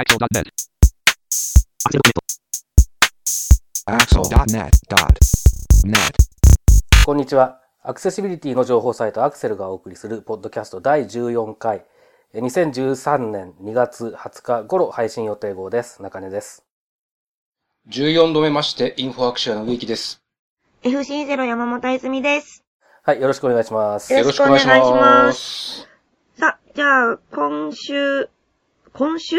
Axel.net. Axel.net.net. こんにちは。アクセシビリティの情報サイトアクセルがお送りするポッドキャスト第14回、え2013年2月20日頃配信予定号です。中根です。14度目まして、インフォアクシアの植木です。FC0 山本泉です。はい、よろしくお願いします。よろしくお願いしますよろしくお願いします。さあ、じゃあ、今週、今週？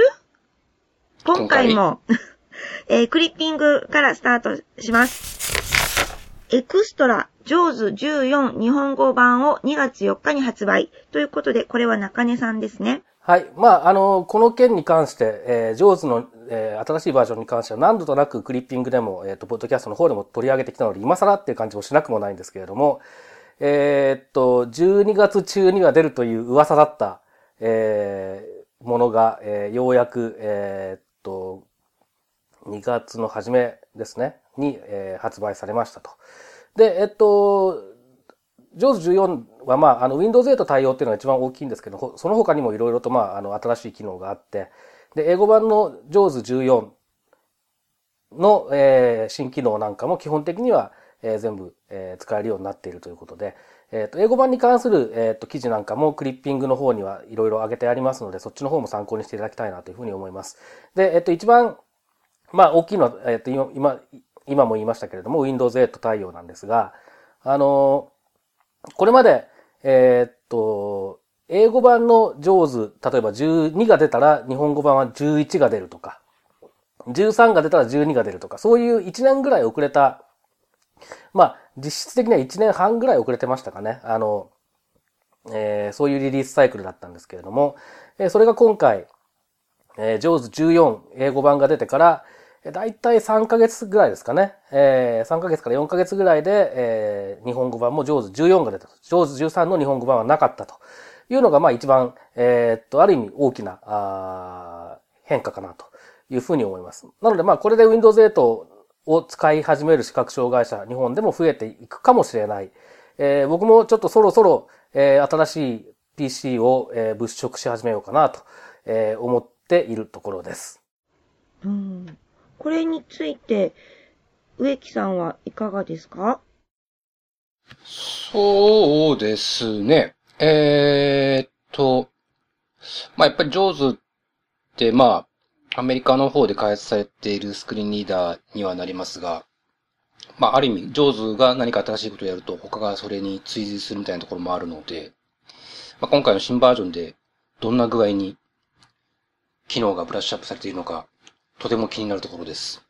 今回も、えークリッピングからスタートします。エクストラ、ジョーズ14日本語版を2月4日に発売。ということで、これは中根さんですね。はい。まあ、あの、この件に関して、えー、ジョーズの、えー新しいバージョンに関しては何度となくクリッピングでも、えっ、と、ポッドキャストの方でも取り上げてきたので、今更っていう感じもしなくもないんですけれども、えーっと、12月中には出るという噂だった、えーものが、えーようやく、えーっと、2月の初めですね、に、えー発売されましたと。で、えっと、ジョーズ14は、まあ、あの、Windows 8対応っていうのが一番大きいんですけど、その他にもいろいろと、まあ、あの、新しい機能があって、で、英語版の JAWS 14の、えー新機能なんかも基本的には、えー全部、えー使えるようになっているということで、えっ、と、英語版に関する、えっ、と、記事なんかもクリッピングの方にはいろいろ上げてありますので、そっちの方も参考にしていただきたいなというふうに思います。で、えっ、と、一番、まあ、大きいのは、えっ、と、今、今、も言いましたけれども、Windows 8対応なんですが、あのこれまで、えっと、英語版の JAWS、例えば12が出たら日本語版は11が出るとか、13が出たら12が出るとか、そういう1年ぐらい遅れた、まあ、実質的には1年半ぐらい遅れてましたかね。あの、えーそういうリリースサイクルだったんですけれども、えーそれが今回、えー、JAWS14 英語版が出てから、だいたい3ヶ月ぐらいですかね。えー3ヶ月から4ヶ月ぐらいで、えー日本語版も JAWS14 が出たと。JAWS13 の日本語版はなかったというのが、まあ一番、えーっと、ある意味大きな、あ変化かなというふうに思います。なので、まあこれで Windows 8を使い始める視覚障害者、日本でも増えていくかもしれない。えー僕もちょっとそろそろ、えー新しい PC を、えー物色し始めようかなと、えー思っているところです。うん。これについて、植木さんはいかがですか？そうですね。えーっと、まあ、やっぱり JAWS って、まあ、アメリカの方で開発されているスクリーンリーダーにはなりますが、まあ、ある意味、JAWS が何か新しいことをやると、他がそれに追随するみたいなところもあるので、まあ、今回の新バージョンで、どんな具合に、機能がブラッシュアップされているのか、とても気になるところです。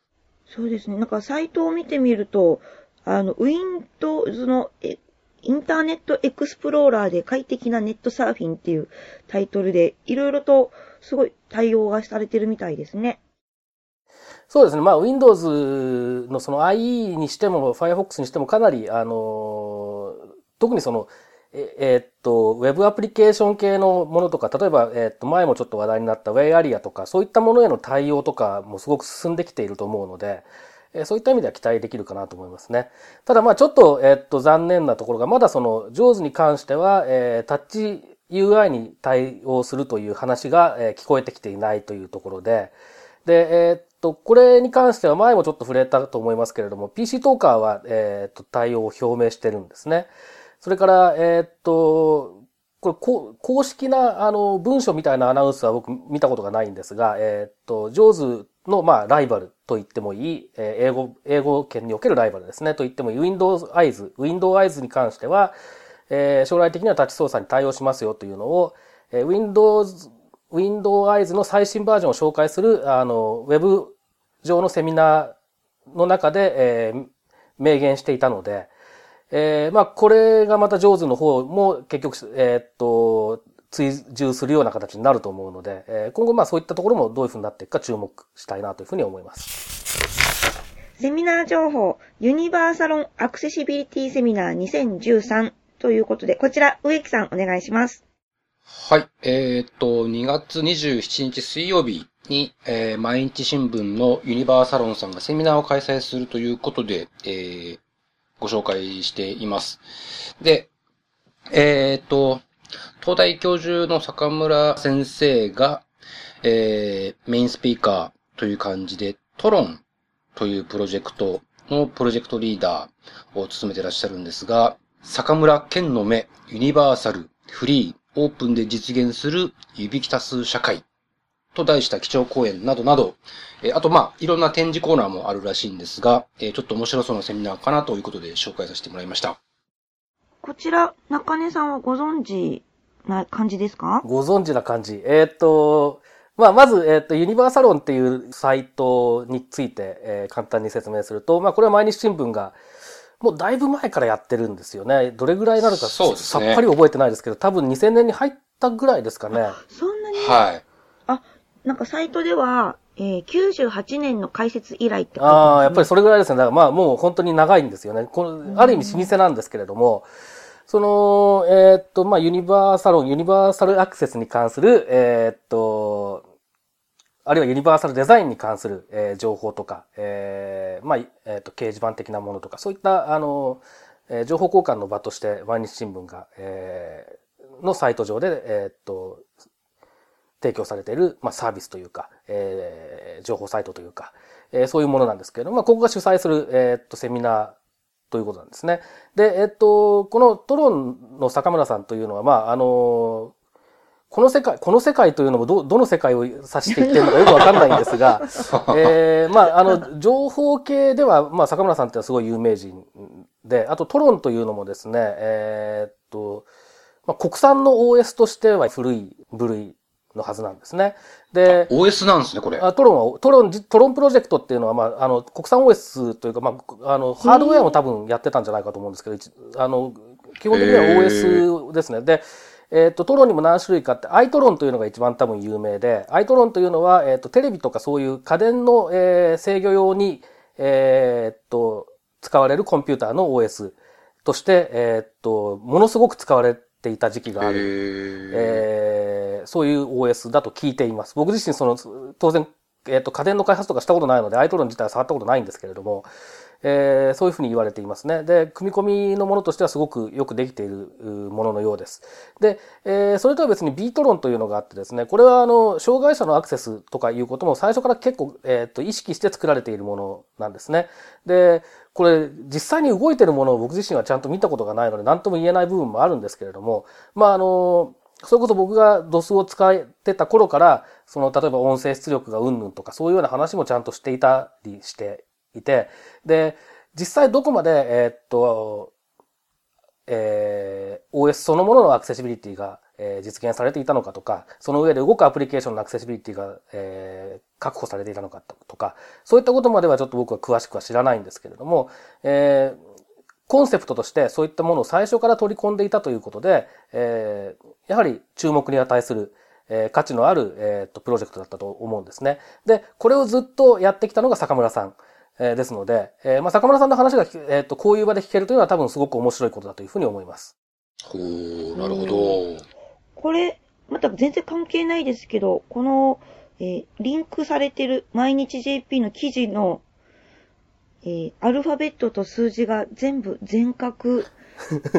そうですね。なんかサイトを見てみると、あの、Windows のえインターネットエクスプローラーで快適なネットサーフィンっていうタイトルで、いろいろとすごい対応がされてるみたいですね。そうですね。まあ、Windows のその IE にしても Firefox にしてもかなり、あの、特にその、ええーっと、ウェブアプリケーション系のものとか、例えば、えーっと、前もちょっと話題になった Way とか、そういったものへの対応とかもすごく進んできていると思うので、えそういった意味では期待できるかなと思いますね。ただまあちょっと、えっと、残念なところが、まだその、JAWS に関しては、えータッチ UI に対応するという話が、聞こえてきていないというところで、で、えーっと、これに関しては前もちょっと触れたと思いますけれども、PC トーカーは、えーっと、対応を表明してるんですね。それから、えーっと、これ、公式な、あの、文書みたいなアナウンスは僕見たことがないんですが、えーっと、ジョーズの、まあ、ライバルと言ってもいい、え英語、英語圏におけるライバルですね、と言ってもいい、Windows Eyes、Windows Eyes に関しては、えー将来的にはタッチ操作に対応しますよというのを、えー Windows、Windows Eyes の最新バージョンを紹介する、あの、ウェブ上のセミナーの中で、えー明言していたので、えーまあ、これがまた上手の方も結局、えーっと、追従するような形になると思うので、えー今後まあそういったところもどういうふうになっていくか注目したいなというふうに思います。セミナー情報、ユニバーサロンアクセシビリティセミナー2013ということで、こちら、植木さんお願いします。はい。えーっと、2月27日水曜日に、えー毎日新聞のユニバーサロンさんがセミナーを開催するということで、えーご紹介しています。で、えーっと、東大教授の坂村先生が、えー、メインスピーカーという感じで、トロンというプロジェクトのプロジェクトリーダーを務めてらっしゃるんですが、坂村健の目、ユニバーサル、フリー、オープンで実現する指揮多数社会と題した基調講演などなど、えあとまあ、いろんな展示コーナーもあるらしいんですが、えちょっと面白そうなセミナーかなということで紹介させてもらいました。こちら、中根さんはご存知な感じですか？ご存知な感じ。えっ、と、まあ、まず、えっ、と、ユニバーサロンっていうサイトについて、えー、簡単に説明すると、まあ、これは毎日新聞が、もうだいぶ前からやってるんですよね。どれぐらいなのか、ね、さっぱり覚えてないですけど、多分2000年に入ったぐらいですかね。そんなに？はい。あ、なんかサイトでは、えー、98年の開設以来って書いてます、ね、ああ、やっぱりそれぐらいですね。だからまあもう本当に長いんですよね。このある意味老舗なんですけれども、その、えー、っと、まあユニバーサロン、ユニバーサルアクセスに関する、えー、っと、あるいはユニバーサルデザインに関する、えー、情報とか、えー、まあ、えっ、と、掲示板的なものとか、そういった、あの、えー、情報交換の場として毎日新聞が、えー、のサイト上で、えっ、と、提供されている、まあ、サービスというか、えー、情報サイトというか、えー、そういうものなんですけれども、まあ、ここが主催する、えっ、と、セミナーということなんですね。で、えっ、と、このトロンの坂村さんというのは、まあ、あの、この世界、この世界というのもど、どの世界を指していってるのかよくわかんないんですが、えー、まあ、あの、情報系では、まあ、坂村さんってのはすごい有名人で、あと TRON というのもですね、えー、っと、まあ、国産の OS としては古い部類のはずなんですね。で、OS なんですね、これ。あ TRON は、 TRON、TRON プロジェクトっていうのは、まあ、あの、国産 OS というか、まあ、あの、ハードウェアも多分やってたんじゃないかと思うんですけど、あの、基本的には OS ですね。で、えっ、ー、と、 TRON にも何種類かあって、 ITRON というのが一番多分有名で、 ITRON というのは、えっ、ー、と、テレビとかそういう家電の、えー、制御用に、えっと、使われるコンピューターの OS として、えっと、ものすごく使われていた時期がある、えー、そういう OS だと聞いています。僕自身その、当然、えっと、家電の開発とかしたことないので、アイトロン自体は触ったことないんですけれども、えー、そういうふうに言われていますね。で、組み込みのものとしてはすごくよくできているもののようです。で、えー、それとは別にビートロンというのがあってですね、これはあの、障害者のアクセスとかいうことも最初から結構、えっ、ー、と、意識して作られているものなんですね。で、これ、実際に動いているものを僕自身はちゃんと見たことがないので、何とも言えない部分もあるんですけれども、まあ、あの、それこそ僕が DOS を使ってた頃から、その、例えば音声出力がうんぬんとか、そういうような話もちゃんとしていたりしていて、で、実際どこまで、えー、っと、えー、OS そのもののアクセシビリティが、えー、実現されていたのかとか、その上で動くアプリケーションのアクセシビリティが、えー、確保されていたのかとか、そういったことまではちょっと僕は詳しくは知らないんですけれども、えー、コンセプトとしてそういったものを最初から取り込んでいたということで、えー、やはり注目に値する、えー、価値のある、えー、とプロジェクトだったと思うんですね。で、これをずっとやってきたのが坂村さん。えー、ですので、えー、まあ、坂村さんの話が、えっ、ー、と、こういう場で聞けるというのは多分すごく面白いことだというふうに思います。ほう、なるほど。これ、また全然関係ないですけど、この、えー、リンクされてる毎日 JP の記事の、えー、アルファベットと数字が全部全角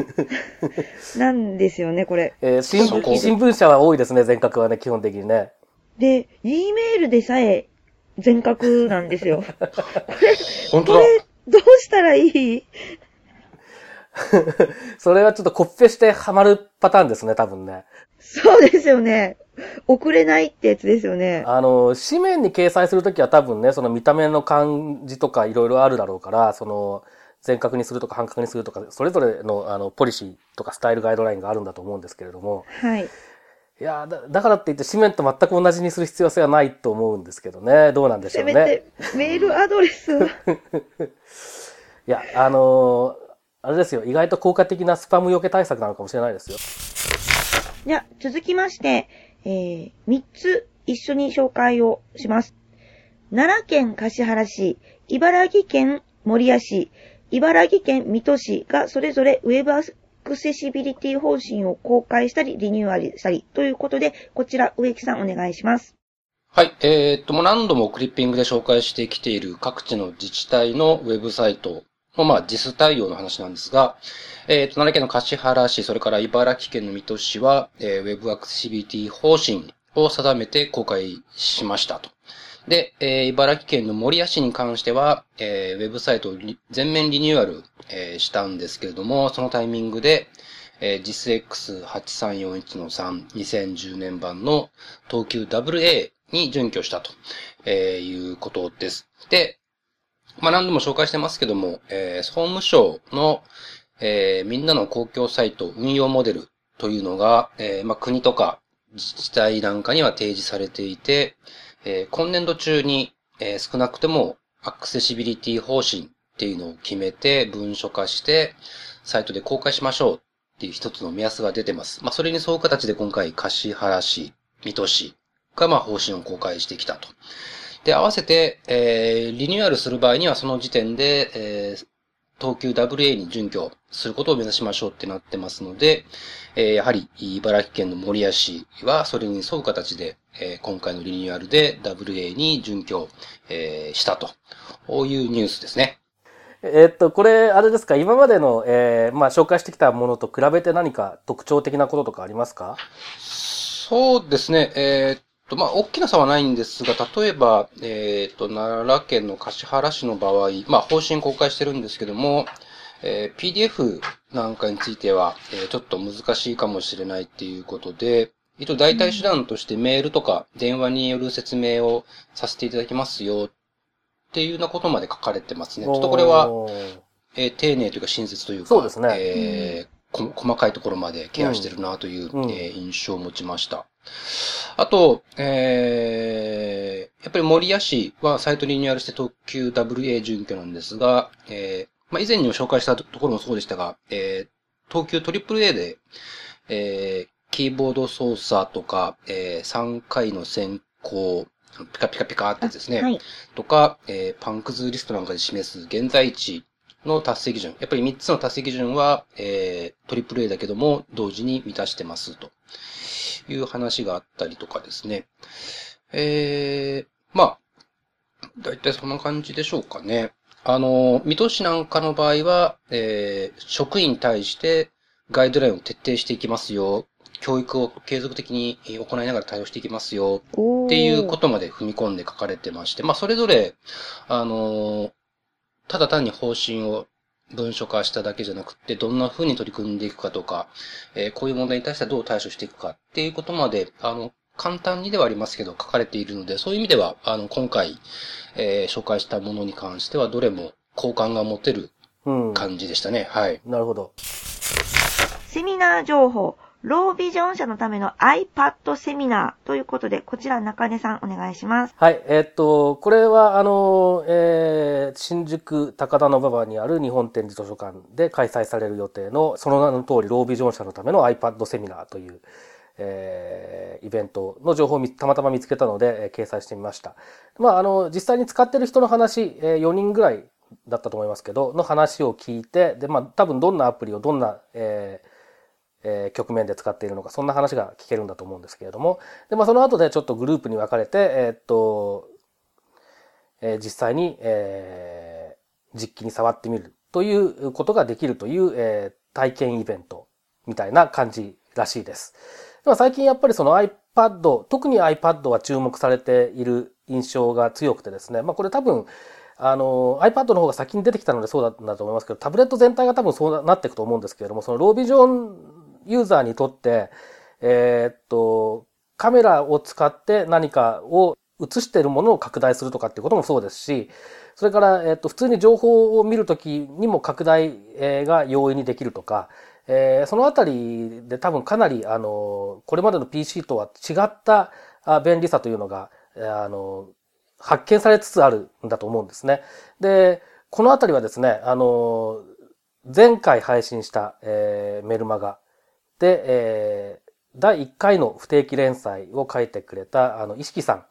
なんですよね、これ。えー、新新聞社は多いですね、全角はね、基本的にね。で、E メールでさえ全角なんですよ。これ、本当だ。これ、どうしたらいい？それはちょっとコッペしてハマるパターンですね、多分ね。そうですよね。送れないってやつですよね。あの、紙面に掲載するときは多分ね、その見た目の感じとかいろいろあるだろうから、その、全角にするとか半角にするとか、それぞれのあのポリシーとかスタイルガイドラインがあるんだと思うんですけれども。はい。いやだ、だからって言って紙面と全く同じにする必要性はないと思うんですけどね。どうなんでしょうね。せめてメールアドレス。いや、あのー、あれですよ。意外と効果的なスパムよけ対策なのかもしれないですよ。じゃ続きまして、えー、3つ一緒に紹介をします。奈良県橿原市、茨城県守谷市、茨城県水戸市がそれぞれウェブクセシビリティ方針を公開したり、リニューアルしたりということで、こちら、植木さんお願いします。はい。えー、っと、もう何度もクリッピングで紹介してきている各地の自治体のウェブサイトの、まあ、実対応の話なんですが、えー、っと、奈良県の橿原市、それから茨城県の水戸市は、えー、ウェブアクセシビリティ方針を定めて公開しましたと。で、えー、茨城県の森谷市に関しては、えー、ウェブサイトを全面リニューアル、えー、したんですけれども、そのタイミングで、えー、JISX8341 の3、2010年版の東急 WA に準拠したと、えー、いうことです。で、まあ、何度も紹介してますけども、えー、総務省の、えー、みんなの公共サイト運用モデルというのが、えー、まあ、国とか自治体なんかには提示されていて、えー、今年度中に、えー、少なくてもアクセシビリティ方針っていうのを決めて文書化して、サイトで公開しましょうっていう一つの目安が出てます。まあ、それにそう形で今回、橿原市、水戸市が、まあ、方針を公開してきたと。で、合わせて、えー、リニューアルする場合にはその時点で、えー、東急 WA に準拠することを目指しましょうってなってますので、えー、やはり茨城県の森谷市はそれに沿う形で、えー、今回のリニューアルで WA に準拠、えー、したというニュースですね。えっと、これ、あれですか、今までの、えー、まあ、紹介してきたものと比べて何か特徴的なこととかありますか？そうですね、えー、っと、まあ、大きな差はないんですが、例えば、え、っと、奈良県の橿原市の場合、まあ、方針公開してるんですけども、えー、PDF なんかについては、えー、ちょっと難しいかもしれないっていうことで、一応代替手段としてメールとか電話による説明をさせていただきますよっていうようなことまで書かれてますね。ちょっとこれは、えー、丁寧というか親切というか、そうですね。えー、細かいところまでケアしてるなという、うん、えー、印象を持ちました。あと、えー、やっぱり森谷市はサイトリニューアルして特急 WA 準拠なんですが、えー、まあ、以前にも紹介したところもそうでしたが、えー、東急 AAA で、えー、キーボード操作とか、えー、3回の先行、ピカピカピカってですね。はい、とか、えー、パンクズリストなんかで示す現在地の達成基準。やっぱり3つの達成基準は、えー、トリプル A だけども、同時に満たしてますという話があったりとかですね。えー、まあ、だいたいそんな感じでしょうかね。あの、水戸市なんかの場合は、えー、職員に対してガイドラインを徹底していきますよ。教育を継続的に行いながら対応していきますよっていうことまで踏み込んで書かれてまして、まあそれぞれ、あの、ただ単に方針を文書化しただけじゃなくて、どんな風に取り組んでいくかとか、えー、こういう問題に対してはどう対処していくかっていうことまで、あの、簡単にではありますけど、書かれているので、そういう意味では、あの、今回、えー、紹介したものに関しては、どれも好感が持てる感じでしたね。うん、はい。なるほど。セミナー情報。ロービジョン社のための iPad セミナーということで、こちら中根さんお願いします。はい、えー、っと、これは、あの、えー、新宿高田馬場にある日本展示図書館で開催される予定の、その名の通り、ロービジョン社のための iPad セミナーという、えー、イベントの情報をたまたま見つけたので、えー、掲載してみました。まあ、あの、実際に使ってる人の話、えー、4人ぐらいだったと思いますけど、の話を聞いて、で、まあ、多分どんなアプリをどんな、えーえ、局面で使っているのか、そんな話が聞けるんだと思うんですけれども、で、まあ、その後でちょっとグループに分かれて、えー、っと、えー、実際に、えー、実機に触ってみるということができるという、えー、体験イベントみたいな感じらしいです。でも最近やっぱりその iPad、特に iPad は注目されている印象が強くてですね、まあこれ多分、あの、iPad の方が先に出てきたのでそうだったんだと思いますけど、タブレット全体が多分そうなっていくと思うんですけれども、そのロービジョンユーザーにとって、えー、っと、カメラを使って何かを映しているものを拡大するとかっていうこともそうですし、それから、えっと、普通に情報を見るときにも拡大が容易にできるとか、えー、そのあたりで多分かなり、あの、これまでの PC とは違った便利さというのが、あの、発見されつつあるんだと思うんですね。で、このあたりはですね、あの、前回配信した、えー、メルマガで、えー、第1回の不定期連載を書いてくれた、あの、石木さん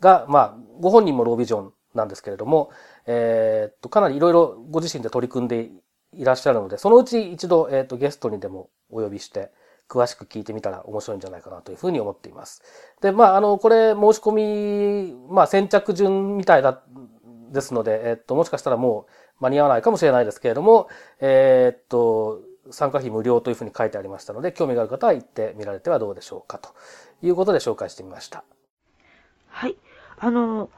が、まあ、ご本人もロービジョンなんですけれども、えー、っと、かなりいろいろご自身で取り組んでいらっしゃるので、そのうち一度、えー、っと、ゲストにでもお呼びして、詳しく聞いてみたら面白いんじゃないかなというふうに思っています。で、まあ、あの、これ申し込み、まあ、先着順みたいだ、ですので、えっと、もしかしたらもう間に合わないかもしれないですけれども、えー、っと、参加費無料というふうに書いてありましたので、興味がある方は行ってみられてはどうでしょうかということで紹介してみました。はい。あの、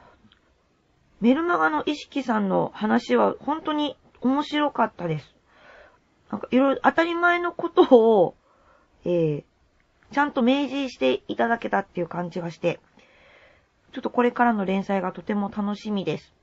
メルマガの意識さんの話は本当に面白かったです。なんかいろいろ当たり前のことを、えー、ちゃんと明示していただけたっていう感じがして、ちょっとこれからの連載がとても楽しみです。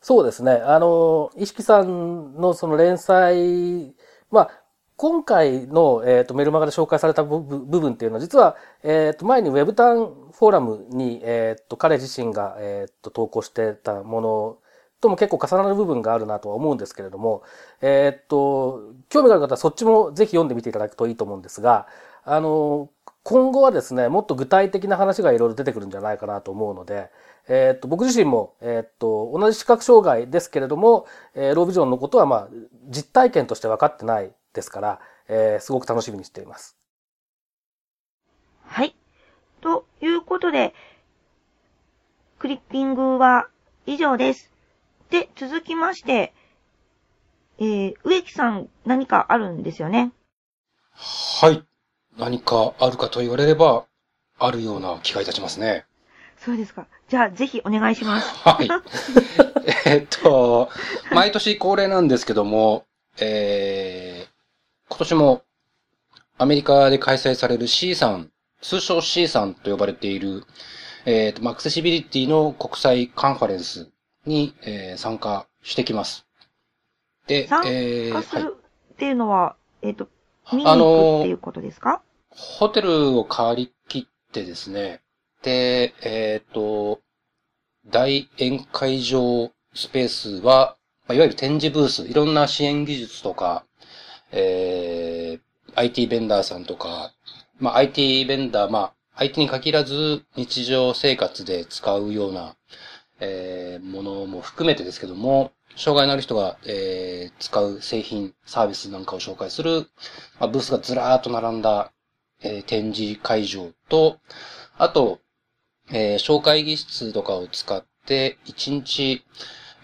そうですね。あの、石木さんのその連載、まあ、今回の、え、ー、と、メルマガで紹介された部分っていうのは、実は、え、ー、と、前にウェブタンフォーラムに、え、ー、と、彼自身が、えっ、と、投稿してたものとも結構重なる部分があるなとは思うんですけれども、えっと、興味がある方はそっちもぜひ読んでみていただくといいと思うんですが、あの、今後はですね、もっと具体的な話がいろいろ出てくるんじゃないかなと思うので、えっと、僕自身も、えっと、同じ視覚障害ですけれども、えー、ロービジョンのことは、まあ、実体験として分かってないですから、えー、すごく楽しみにしています。はい。ということで、クリッピングは以上です。で、続きまして、えー、植木さん何かあるんですよね？はい。何かあるかと言われれば、あるような気がいたしますね。そうですか。じゃあ、ぜひお願いします。はい。えっと、毎年恒例なんですけども、えー、今年もアメリカで開催される C さん、通称 C さんと呼ばれている、えっ、と、アクセシビリティの国際カンファレンスに、えー、参加してきます。で、参加するっていうのは、はい、えっ、と、見に行くっていうことですか？ホテルを借り切ってですね、で、えっ、ー、と、大宴会場スペースは、まあ、いわゆる展示ブース、いろんな支援技術とか、えー、IT ベンダーさんとか、まあ、IT ベンダー、まあ、IT に限らず日常生活で使うような、えー、ものも含めてですけども、障害のある人が、えー、使う製品、サービスなんかを紹介する、まあ、ブースがずらーっと並んだ、えー、展示会場と、あと、えー、紹介技室とかを使って、1日、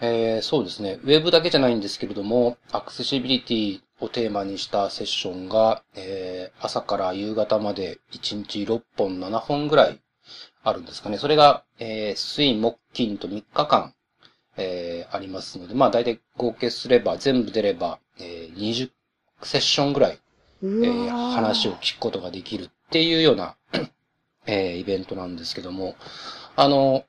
えー、そうですね、ウェブだけじゃないんですけれども、アクセシビリティをテーマにしたセッションが、えー、朝から夕方まで1日6本、7本ぐらいあるんですかね。それが、えー、水、木、金と3日間、えー、ありますので、まあ大体合計すれば、全部出れば、えー、20セッションぐらい、えー、話を聞くことができるっていうようなえー、イベントなんですけども、あの、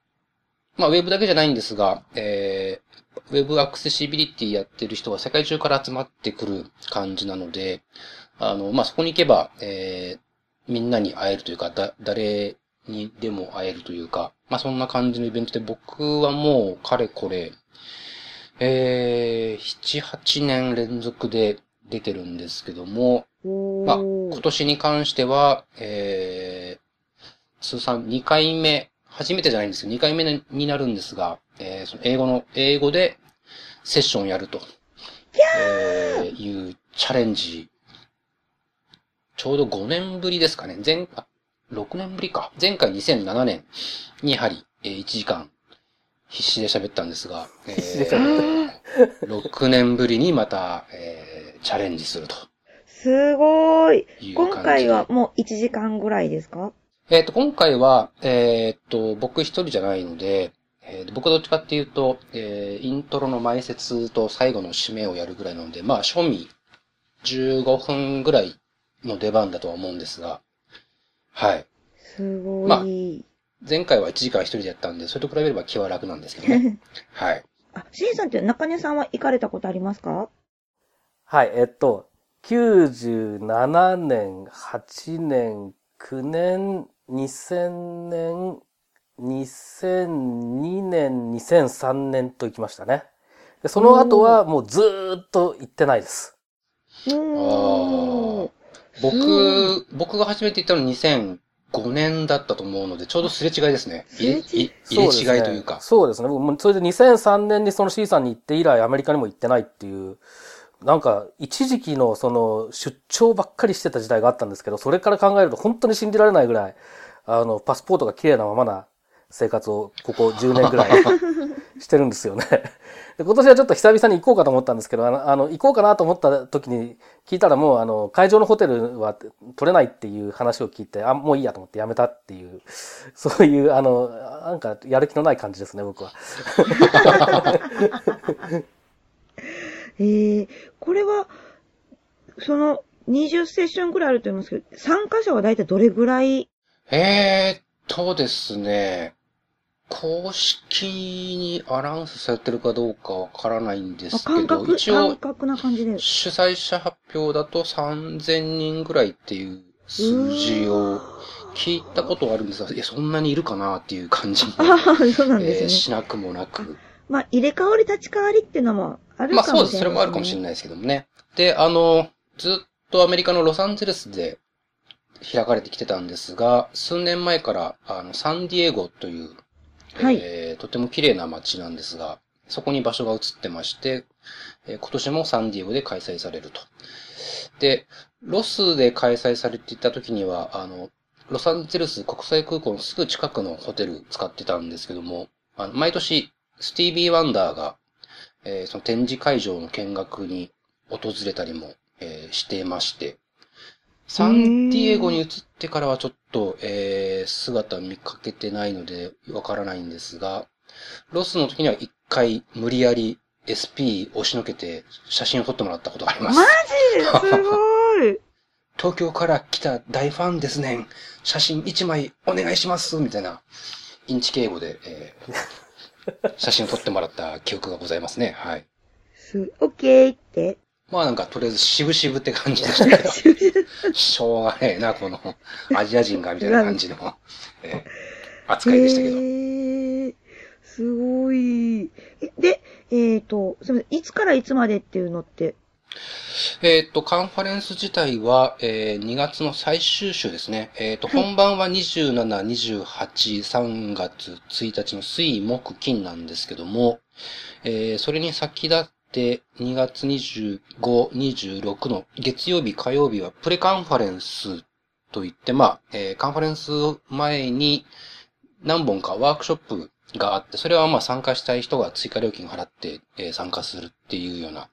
まあ、ウェブだけじゃないんですが、えー、ウェブアクセシビリティやってる人が世界中から集まってくる感じなので、あの、まあ、そこに行けば、えー、みんなに会えるというか、だ、誰にでも会えるというか、まあ、そんな感じのイベントで僕はもう、かれこれ、えー、7、8年連続で出てるんですけども、まあ、今年に関しては、えー、通算2回目初めてじゃないんですけど、2回目になるんですが、えー、その英語の、英語でセッションやると、えー、いうチャレンジ、ちょうど5年ぶりですかね。前、あ、6年ぶりか。前回2007年にやはり、えー、1時間必死で喋ったんですが、えー、6年ぶりにまた、えー、チャレンジすると。すごい。今回はもう1時間ぐらいですか？えっ、ー、と、今回は、えっ、ー、と、僕一人じゃないので、えー、僕はどっちかっていうと、えー、イントロの前説と最後の締めをやるぐらいなので、まあ、賞味15分ぐらいの出番だとは思うんですが、はい。すごい。まあ、前回は1時間一人でやったんで、それと比べれば気は楽なんですけどね。はい。あ、シンさんって中根さんは行かれたことありますか？はい、えっと、97年、8年、9年、2000年、2002年、2003年と行きましたね。でその後はもうずーっと行ってないです。僕、僕が初めて行ったの2005年だったと思うので、ちょうどすれ違いですね。入れ入れ違いというか。そうですね。僕もそれで2003年にその C さんに行って以来アメリカにも行ってないっていう、なんか一時期のその出張ばっかりしてた時代があったんですけど、それから考えると本当に信じられないぐらい、あの、パスポートが綺麗なままな生活をここ10年ぐらい してるんですよね。で今年はちょっと久々に行こうかと思ったんですけど、あの、あの行こうかなと思った時に聞いたらもう、あの、会場のホテルは取れないっていう話を聞いて、あ、もういいやと思ってやめたっていう、そういう、あの、なんかやる気のない感じですね、僕は。えー、これは、その、20セッションぐらいあると思いますけど、参加者は大体どれぐらい？えーっとですね、公式にアナウンスされてるかどうかわからないんですけど、感覚、一応、感覚な感じで。主催者発表だと3000人ぐらいっていう数字を聞いたことがあるんですが、いや、そんなにいるかなっていう感じも、ああ、そうなんですえーね。しなくもなく。まあ、入れ替わり立ち替わりっていうのもあるまあそうです。かもしれないです、ね。それもあるかもしれないですけどもね。で、あの、ずっとアメリカのロサンゼルスで開かれてきてたんですが、数年前から、あの、サンディエゴという、はいえーとても綺麗な街なんですが、そこに場所が移ってまして、えー今年もサンディエゴで開催されると。で、ロスで開催されていた時には、あの、ロサンゼルス国際空港のすぐ近くのホテル使ってたんですけども、あの毎年、スティービー・ワンダーが、えーその展示会場の見学に訪れたりも、えーしていまして、サンディエゴに移ってからはちょっと、えー姿見かけてないのでわからないんですが、ロスの時には一回無理やり SP 押しのけて写真を撮ってもらったことがあります。マジすごい。東京から来た大ファンですねん。写真一枚お願いします。みたいな、インチ敬語で、えー 写真を撮ってもらった記憶がございますね。はい。す、オッケーって。まあなんか、とりあえず渋々って感じでしたけど、しょうがねえな、このアジア人がみたいな感じの、えー扱いでしたけど。へーすごい。えで、えっ、と、すみません。いつからいつまでっていうのって、えっ、と、カンファレンス自体は、えー2月の最終週ですね。えっ、と、はい本番は27、28、3月1日の水、木、金なんですけども、えーそれに先立って、2月25、26の月曜日、火曜日はプレカンファレンスといって、まあ、えーカンファレンス前に何本かワークショップがあって、それはまあ参加したい人が追加料金払って、えー参加するっていうような、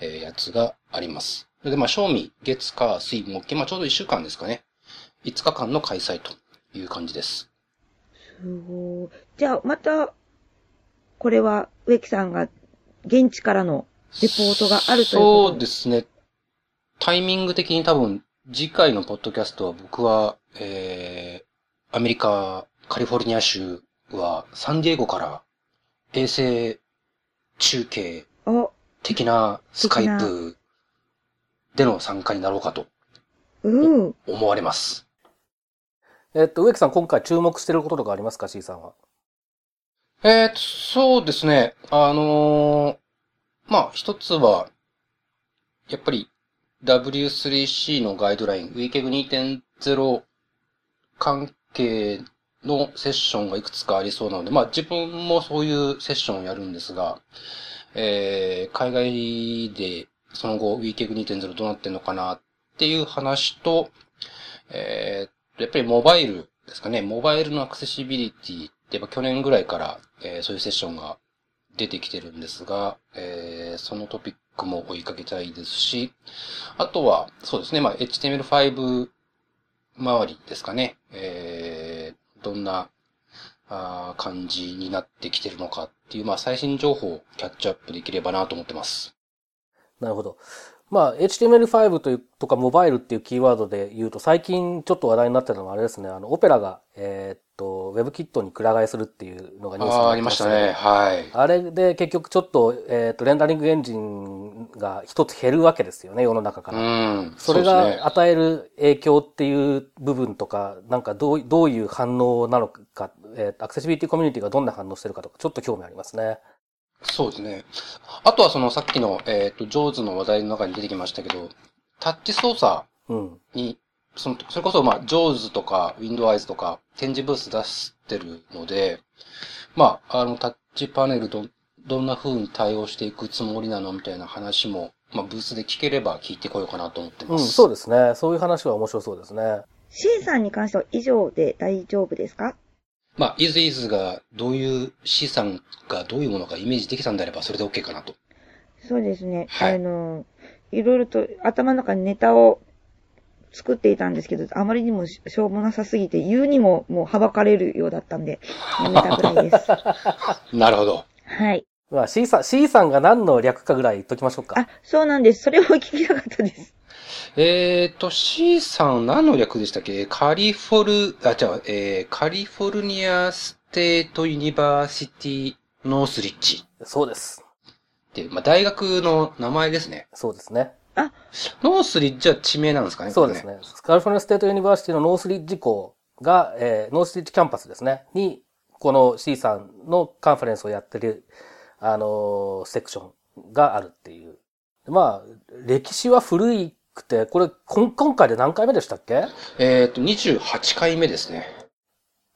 えーやつがあります。それでまあ、賞味、月、火、水、木、金、まあちょうど1週間ですかね。5日間の開催という感じです。すごい。じゃあ、また、これは、植木さんが、現地からのレポートがあるということそうですね。タイミング的に多分、次回のポッドキャストは僕は、えー、アメリカ、カリフォルニア州は、サンディエゴから衛星中継お、的なスカイプでの参加になろうかとうん。思われます。えっと、植木さん今回注目してることとかありますか ?C さんは。えーと、そうですね。あのーまあ、一つは、やっぱり W3C のガイドライン、WCAG 2.0関係のセッションがいくつかありそうなので、まあ自分もそういうセッションをやるんですが、えー、海外でその後 WCAG 2.0どうなってんのかなっていう話と、えー、やっぱりモバイルですかね、モバイルのアクセシビリティってやっぱ去年ぐらいから、えーそういうセッションが出てきてるんですが、えーそのトピックも追いかけたいですし、あとは、そうですね、まあ、HTML5 周りですかね、えーどんなあ感じになってきてるのかっていう、まあ、最新情報をキャッチアップできればなと思ってます。なるほど。まあ、HTML5 という、とかモバイルっていうキーワードで言うと、最近ちょっと話題になってるのはあれですね、あの、オペラが、えーと、WebKit にくら替えするっていうのがニュースになっありましたね。はい。あれで結局ちょっと、えーっと、レンダリングエンジンが一つ減るわけですよね、世の中かうら。ん。それが与える影響っていう部分とか、なんかどうどういう反応なのか、えーアクセシビリティコミュニティがどんな反応してるかとか、ちょっと興味ありますね。そうですね。あとはそのさっきの、えっ、と、ジョーズの話題の中に出てきましたけど、タッチ操作うん。に、その、それこそ、まあ、ジョーズとか、ウィンドウアイズとか、展示ブース出してるので、まあ、あの、タッチパネルど、どんな風に対応していくつもりなのみたいな話も、まあ、ブースで聞ければ聞いてこようかなと思ってうん、ます。そうですね。そういう話は面白そうですね。C さんに関しては以上で大丈夫ですか？まあ、is is がどういう C さんがどういうものかイメージできたんであれば、それで OK かなと。そうですね。はいあの、いろいろと頭の中にネタを作っていたんですけど、あまりにもししょうもなさすぎて、言うにももうはばかれるようだったんで、やめたぐらいです。なるほど。はい。まあ C さん、C さんが何の略かぐらい言っときましょうか。あ、そうなんです。それを聞きたかったです。えーと、C さん何の略でしたっけ？カリフォル、あ、じゃあ、えー、 California State University Northridge そうです。っていう、まあ、大学の名前ですね。そうですね。ノースリッジは地名なんですかねそうです。ね。 California State University のノースリッジ校が、えーノースリッジキャンパスですね。に、この C さんのカンファレンスをやってる、あのーセクションがあるっていう。まあ、歴史は古いくて、これ、今回で何回目でしたっけ？えーと、28回目ですね。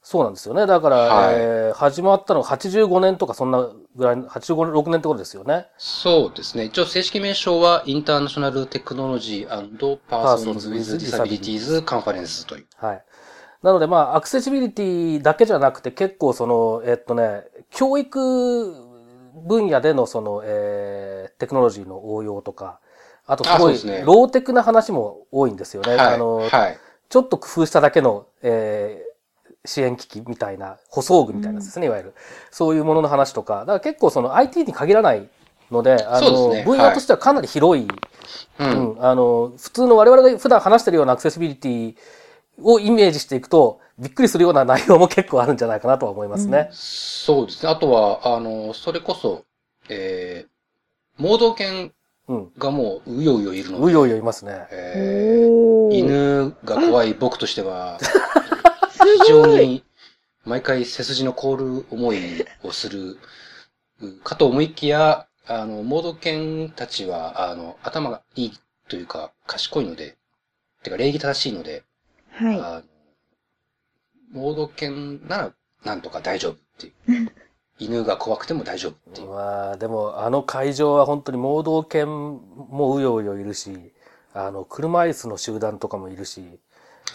そうなんですよね。だから、はいえー始まったのが85年とかそんなぐらい、85、6年ってことですよね。そうですね。一応正式名称は、 International Technology Persons with Disabilities Conference という。はい。なので、まあ、アクセシビリティだけじゃなくて、結構その、えっとね、教育分野でのその、えーテクノロジーの応用とか、あとすごい、ローテクな話も多いんですよね。はい。あの、はい。ちょっと工夫しただけの、えー支援機器みたいな、舗装具みたいなですね、いわゆる。そういうものの話とか、だから結構その IT に限らないので、あの、そうですね分野としてはかなり広い、う。うんん、あの、普通の我々が普段話してるようなアクセシビリティをイメージしていくと、びっくりするような内容も結構あるんじゃないかなとは思いますね。そうですね。あとは、あの、それこそ、えー、盲導犬うん。がもう、うようよいるので。うようよいますね。えー。犬が怖い僕としては、す 非常。に、毎回背筋の凍る思いをする、かと思いきや、あの、盲導犬たちは、あの、頭がいいというか、賢いので、てか礼儀正しいので、はい。あの、盲導犬ならなんとか大丈夫っていう。犬が怖くても大丈夫っていう。まあ、でも、あの会場は本当に盲導犬もうようよいるし、あの、車椅子の集団とかもいるし、で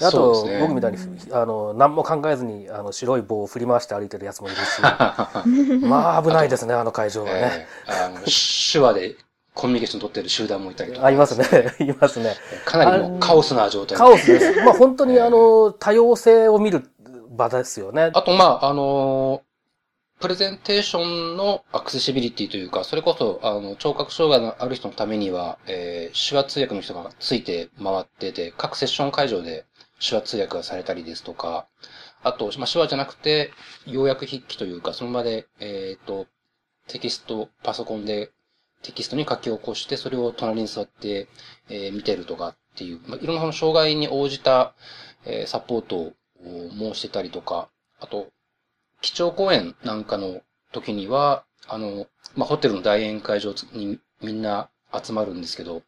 あと、ね僕みたいに、あの、何も考えずに、あの、白い棒を振り回して歩いてるやつもいるし、まあ、危ないですね、あの会場はね。えーあの手話でコミュニケーション取ってる集団もいたりとか。あ、いますね、いますね。かなりもうカオスな状態カオスです。まあ、本当にあの、多様性を見る場ですよね。あと、まあ、あのープレゼンテーションのアクセシビリティというか、それこそ、あの、聴覚障害のある人のためには、えー手話通訳の人がついて回ってて、各セッション会場で手話通訳がされたりですとか、あと、まあ、手話じゃなくて、要約筆記というか、その場で、えっ、と、テキスト、パソコンでテキストに書き起こして、それを隣に座って、えー見てるとかっていう、まあ、いろんなその障害に応じた、えーサポートを申してたりとか、あと、基調講演なんかの時には、あの、まあ、ホテルの大宴会場にみんな集まるんですけど、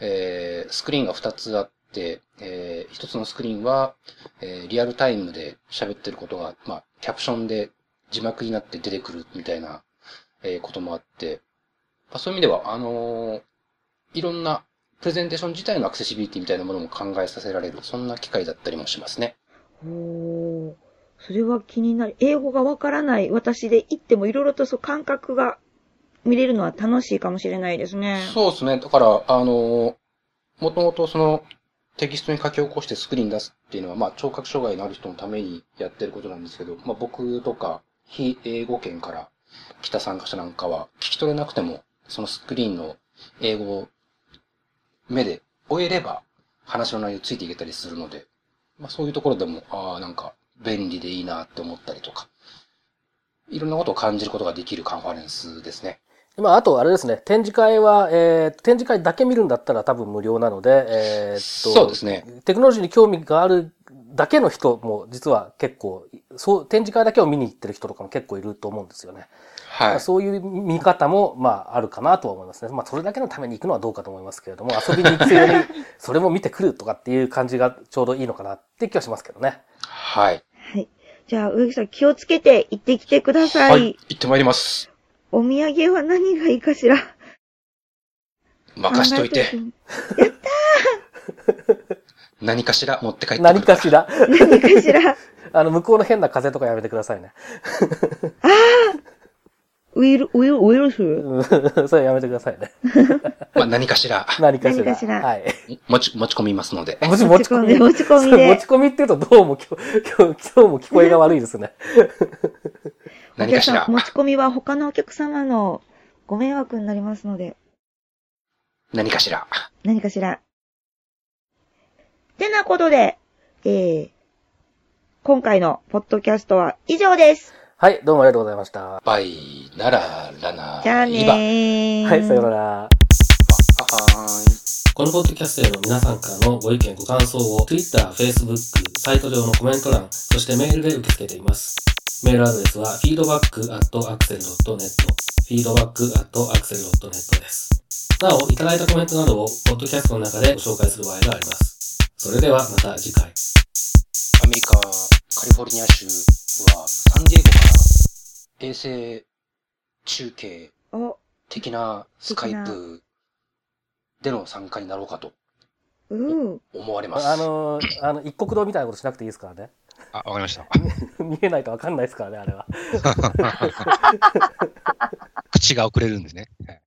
えースクリーンが2つあってて、えー、1つのスクリーンは、えーリアルタイムで喋ってることが、まあ、キャプションで字幕になって出てくるみたいな、えーこともあって、まあ、そういう意味では、あのーいろんなプレゼンテーション自体のアクセシビリティみたいなものも考えさせられる、そんな機会だったりもしますね。おー。それは気になる。英語がわからない私で行ってもいろいろとそう感覚が見れるのは楽しいかもしれないですね。そうですね。だから、あの、もともとその、テキストに書き起こしてスクリーン出すっていうのは、まあ、聴覚障害のある人のためにやってることなんですけど、まあ、僕とか、非英語圏から来た参加者なんかは、聞き取れなくても、そのスクリーンの英語を目で終えれば、話の内容ついていけたりするので、まあ、そういうところでも、ああ、なんか、便利でいいなって思ったりとか、いろんなことを感じることができるカンファレンスですね。まあ、あと、あれですね、展示会は、えー展示会だけ見るんだったら多分無料なので、えーっと、そうですね。テクノロジーに興味があるだけの人も実は結構、そう、展示会だけを見に行ってる人とかも結構いると思うんですよね。はい。そういう見方も、まあ、あるかなとは思いますね。まあ、それだけのために行くのはどうかと思いますけれども、遊びに行くように、それも見てくるとかっていう感じがちょうどいいのかなって気はしますけどね。はい。はい。じゃあ、植木さん気をつけて行ってきてください。はい。行ってまいります。お土産は何がいいかしら？任しといて。考えといて。何かしら持って帰ってくる何かし。ら？何かしら？あの、向こうの変な風とかやめてくださいね。ウイル、ウイル、ウイルス？う んそれやめてくださいね。まあ、何かしら、何かしら。しらはい。持ち、持ち込みますので。もち持ち込み。持ち込み持ち込みって言うとどうも今日、今日、今日も聞こえが悪いですね。何かしら持ち込みは他のお客様のご迷惑になりますので、何かしら。何かしら。てなことで、えー、今回のポッドキャストは以上です。はい、どうもありがとうございました。バイ、なら、らな、じゃあねー。はい、さようなら。はーい。このポッドキャストへの皆さんからのご意見、ご感想を Twitter、Facebook、サイト上のコメント欄、そしてメールで受け付けています。メールアドレスは feedback.axel.net feedback.axel.net です。なお、いただいたコメントなどをポッドキャストの中でご紹介する場合があります。それではまた次回。アメリカ、カリフォルニア州は、サンディエゴから衛星中継お、的なスカイプでの参加になろうかとうん。思われます。あの、あの、一国道みたいなことしなくていいですからね。あ、わかりました。見えないとわかんないですからね、あれは。口が遅れるんですね。